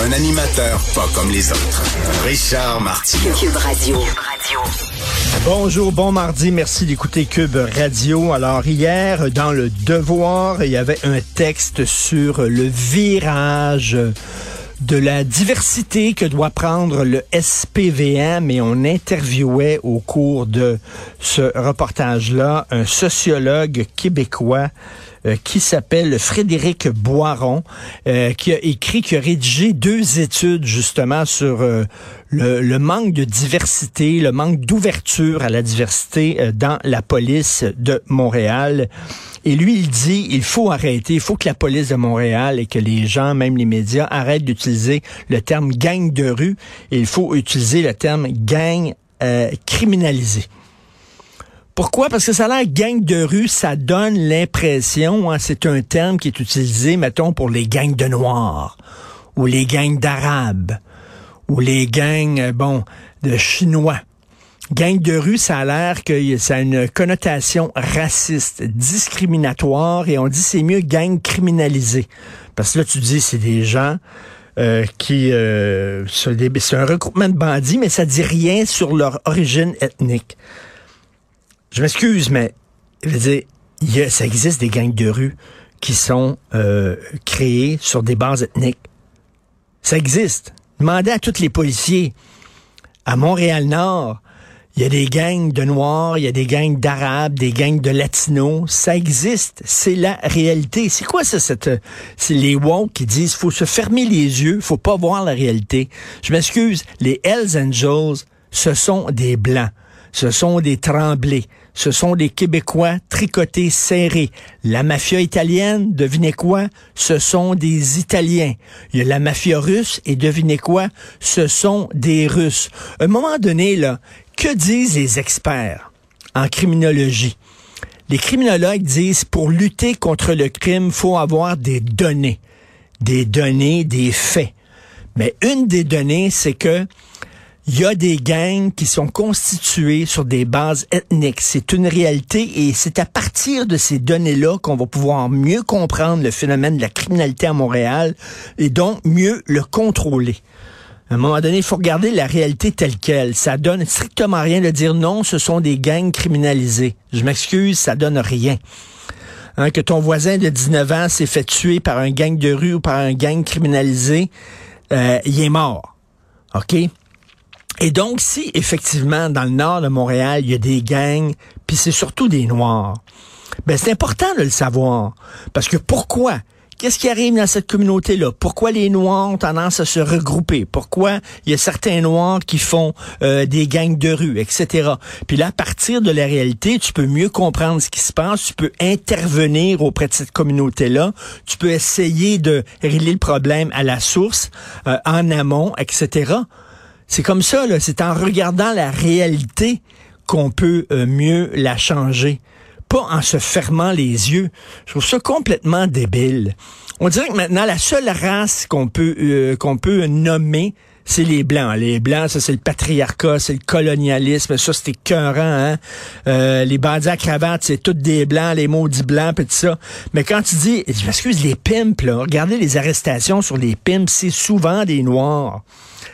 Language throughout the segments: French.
Un animateur pas comme les autres. Richard Martineau. Cube Radio. Bonjour, bon mardi, merci d'écouter Cube Radio. Alors hier, dans le Devoir, il y avait un texte sur le virage de la diversité que doit prendre le SPVM et on interviewait au cours de ce reportage-là un sociologue québécois euh, qui s'appelle Frédéric Boiron, euh, qui a écrit, qui a rédigé deux études justement sur euh, le, le, manque de diversité, le manque d'ouverture à la diversité dans la police de Montréal. Et lui, il dit, il faut arrêter, il faut que la police de Montréal et que les gens, même les médias, arrêtent d'utiliser le terme gang de rue il faut utiliser le terme gang euh, criminalisé. Pourquoi? Parce que ça a l'air gang de rue, ça donne l'impression, hein, c'est un terme qui est utilisé, mettons, pour les gangs de noirs, ou les gangs d'arabes, ou les gangs, euh, bon, de chinois. Gang de rue, ça a l'air que ça a une connotation raciste, discriminatoire, et on dit c'est mieux gang criminalisé. Parce que là, tu dis, c'est des gens euh, qui... Euh, c'est un regroupement de bandits, mais ça dit rien sur leur origine ethnique. Je m'excuse, mais je veux dire, y a, ça existe des gangs de rue qui sont euh, créés sur des bases ethniques. Ça existe. Demandez à tous les policiers à Montréal-Nord, il y a des gangs de Noirs, il y a des gangs d'Arabes, des gangs de Latinos. Ça existe. C'est la réalité. C'est quoi ça, cette, c'est les woke qui disent, faut se fermer les yeux, faut pas voir la réalité. Je m'excuse. Les Hells Angels, ce sont des Blancs. Ce sont des Tremblés. Ce sont des Québécois tricotés serrés. La mafia italienne, devinez quoi? Ce sont des Italiens. Il y a la mafia russe et devinez quoi? Ce sont des Russes. À un moment donné, là, que disent les experts en criminologie? Les criminologues disent pour lutter contre le crime, faut avoir des données. Des données, des faits. Mais une des données, c'est que il y a des gangs qui sont constitués sur des bases ethniques. C'est une réalité et c'est à partir de ces données-là qu'on va pouvoir mieux comprendre le phénomène de la criminalité à Montréal et donc mieux le contrôler. À un moment donné, il faut regarder la réalité telle qu'elle. Ça donne strictement rien de dire non, ce sont des gangs criminalisés. Je m'excuse, ça donne rien. Hein, que ton voisin de 19 ans s'est fait tuer par un gang de rue ou par un gang criminalisé, euh, il est mort. OK? Et donc, si effectivement, dans le nord de Montréal, il y a des gangs, puis c'est surtout des Noirs, ben c'est important de le savoir. Parce que pourquoi? Qu'est-ce qui arrive dans cette communauté-là? Pourquoi les Noirs ont tendance à se regrouper? Pourquoi il y a certains Noirs qui font euh, des gangs de rue, etc. Puis là, à partir de la réalité, tu peux mieux comprendre ce qui se passe, tu peux intervenir auprès de cette communauté-là, tu peux essayer de régler le problème à la source, euh, en amont, etc. C'est comme ça, là. C'est en regardant la réalité qu'on peut euh, mieux la changer. Pas en se fermant les yeux. Je trouve ça complètement débile. On dirait que maintenant, la seule race qu'on peut, euh, qu'on peut nommer, c'est les Blancs. Les Blancs, ça, c'est le patriarcat, c'est le colonialisme. Ça, c'était écœurant, hein? Euh, les bandits à cravate, c'est tous des Blancs, les maudits Blancs, pis ça. Mais quand tu dis, excuse, les pimps, là, regardez les arrestations sur les pimps, c'est souvent des Noirs.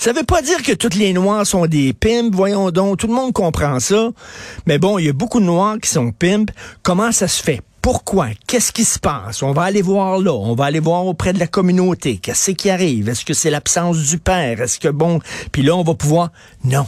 Ça veut pas dire que toutes les Noirs sont des pimps, voyons donc, tout le monde comprend ça. Mais bon, il y a beaucoup de Noirs qui sont pimps. Comment ça se fait? Pourquoi? Qu'est-ce qui se passe? On va aller voir là. On va aller voir auprès de la communauté. Qu'est-ce qui arrive? Est-ce que c'est l'absence du père? Est-ce que bon? Puis là, on va pouvoir. Non.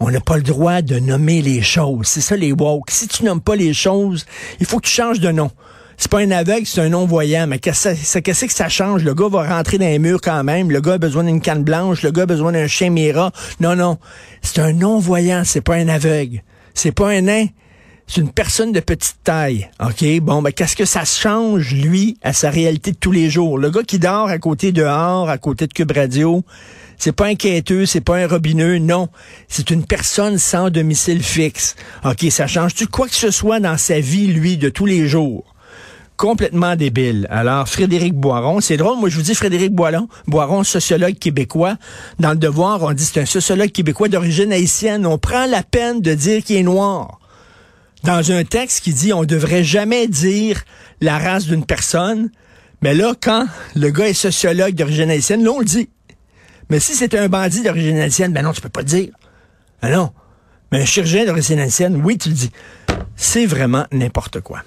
On n'a pas le droit de nommer les choses. C'est ça les woke. Si tu nommes pas les choses, il faut que tu changes de nom. C'est pas un aveugle, c'est un non-voyant. Mais qu'est-ce que ça change? Le gars va rentrer dans les murs quand même. Le gars a besoin d'une canne blanche. Le gars a besoin d'un chien. Non, non. C'est un non-voyant. C'est pas un aveugle. C'est pas un nain. C'est une personne de petite taille. OK? Bon, ben, qu'est-ce que ça change, lui, à sa réalité de tous les jours? Le gars qui dort à côté dehors, à côté de Cube Radio, c'est pas un quêteux, c'est pas un robineux, non. C'est une personne sans domicile fixe. OK, ça change-tu quoi que ce soit dans sa vie, lui, de tous les jours? Complètement débile. Alors, Frédéric Boiron, c'est drôle, moi je vous dis Frédéric Boiron, Boiron, sociologue québécois. Dans le devoir, on dit c'est un sociologue québécois d'origine haïtienne. On prend la peine de dire qu'il est noir. Dans un texte qui dit on devrait jamais dire la race d'une personne, mais là, quand le gars est sociologue d'origine haïtienne, là, on le dit. Mais si c'était un bandit d'origine haïtienne, ben non, tu peux pas le dire. Ben non. Mais un chirurgien d'origine haïtienne, oui, tu le dis. C'est vraiment n'importe quoi.